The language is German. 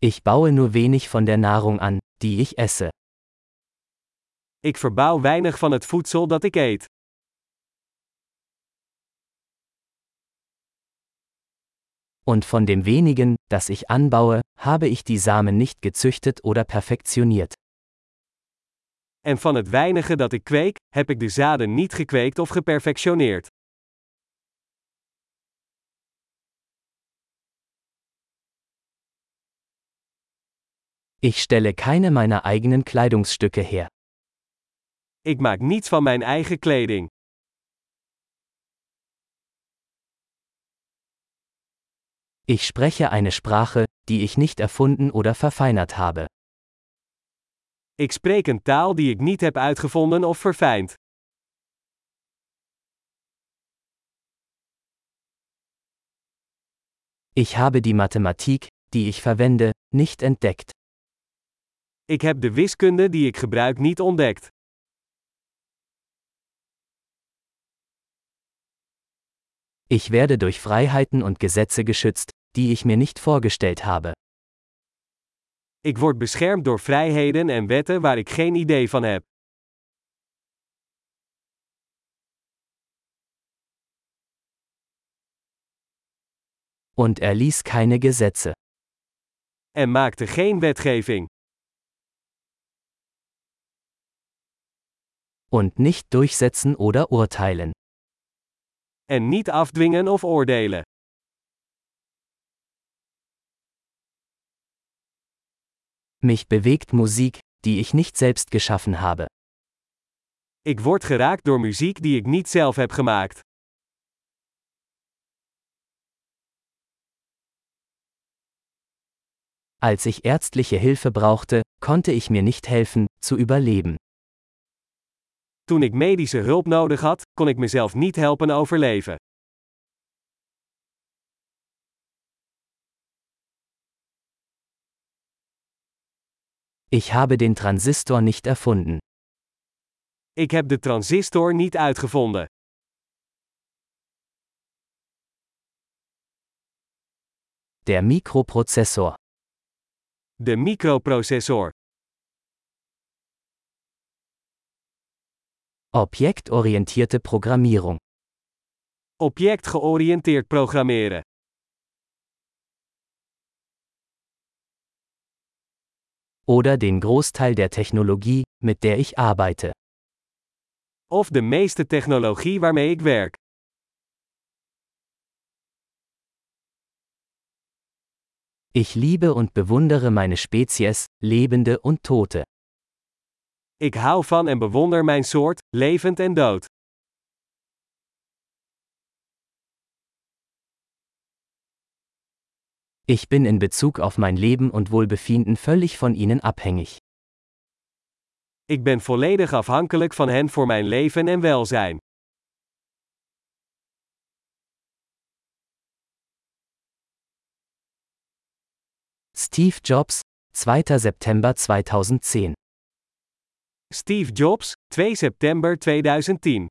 Ich baue nur wenig von der Nahrung an, die ich esse. Ik verbouw weinig van het voedsel dat ik eet. Und von dem wenigen, das ich anbaue, habe ich die Samen nicht gezüchtet oder perfektioniert. En van het weinige dat ik kweek, heb ik de zaden niet gekweekt of geperfectioneerd. Ich stelle keine meiner eigenen Kleidungsstücke her. Ik maak niets van mijn eigen kleding. Ich spreche eine Sprache, die ich nicht erfunden oder verfeinert habe. Ik spreek een taal die ik niet heb uitgevonden of verfijnd. Ich habe die Mathematik, die ich verwende, nicht entdeckt. Ik heb de wiskunde die ik gebruik niet ontdekt. Ich werde durch Freiheiten und Gesetze geschützt, die ich mir nicht vorgestellt habe. Ik word beschermd door vrijheden en wetten waar ik geen idee van heb. Und er ließ keine Gesetze. En maakte geen wetgeving. Und nicht durchsetzen oder urteilen. En niet afdwingen of oordelen. Mich bewegt Musik, die ich nicht selbst geschaffen habe. Ik word geraakt door muziek die ik niet zelf heb gemaakt. Als ich ärztliche Hilfe brauchte, konnte ich mir nicht helfen, zu überleben. Toen ik medische hulp nodig had, kon ik mezelf niet helpen overleven. Ich habe den Transistor nicht erfunden. Ik heb de transistor niet uitgevonden. Der Mikroprozessor. De microprocessor. Objektorientierte Programmierung. Objectgeoriënteerd programmeren. Oder den Großteil der Technologie, mit der ich arbeite. Of de meeste technologie waarmee ik werk. Ich liebe und bewundere meine Spezies, Lebende und Tote. Ik hou van en bewonder mijn soort, levend en dood. Ich bin in Bezug auf mein Leben und Wohlbefinden völlig von ihnen abhängig. Ik ben volledig afhankelijk van hen voor mijn leven en welzijn. Steve Jobs, 2. September 2010 Steve Jobs, 2 september 2010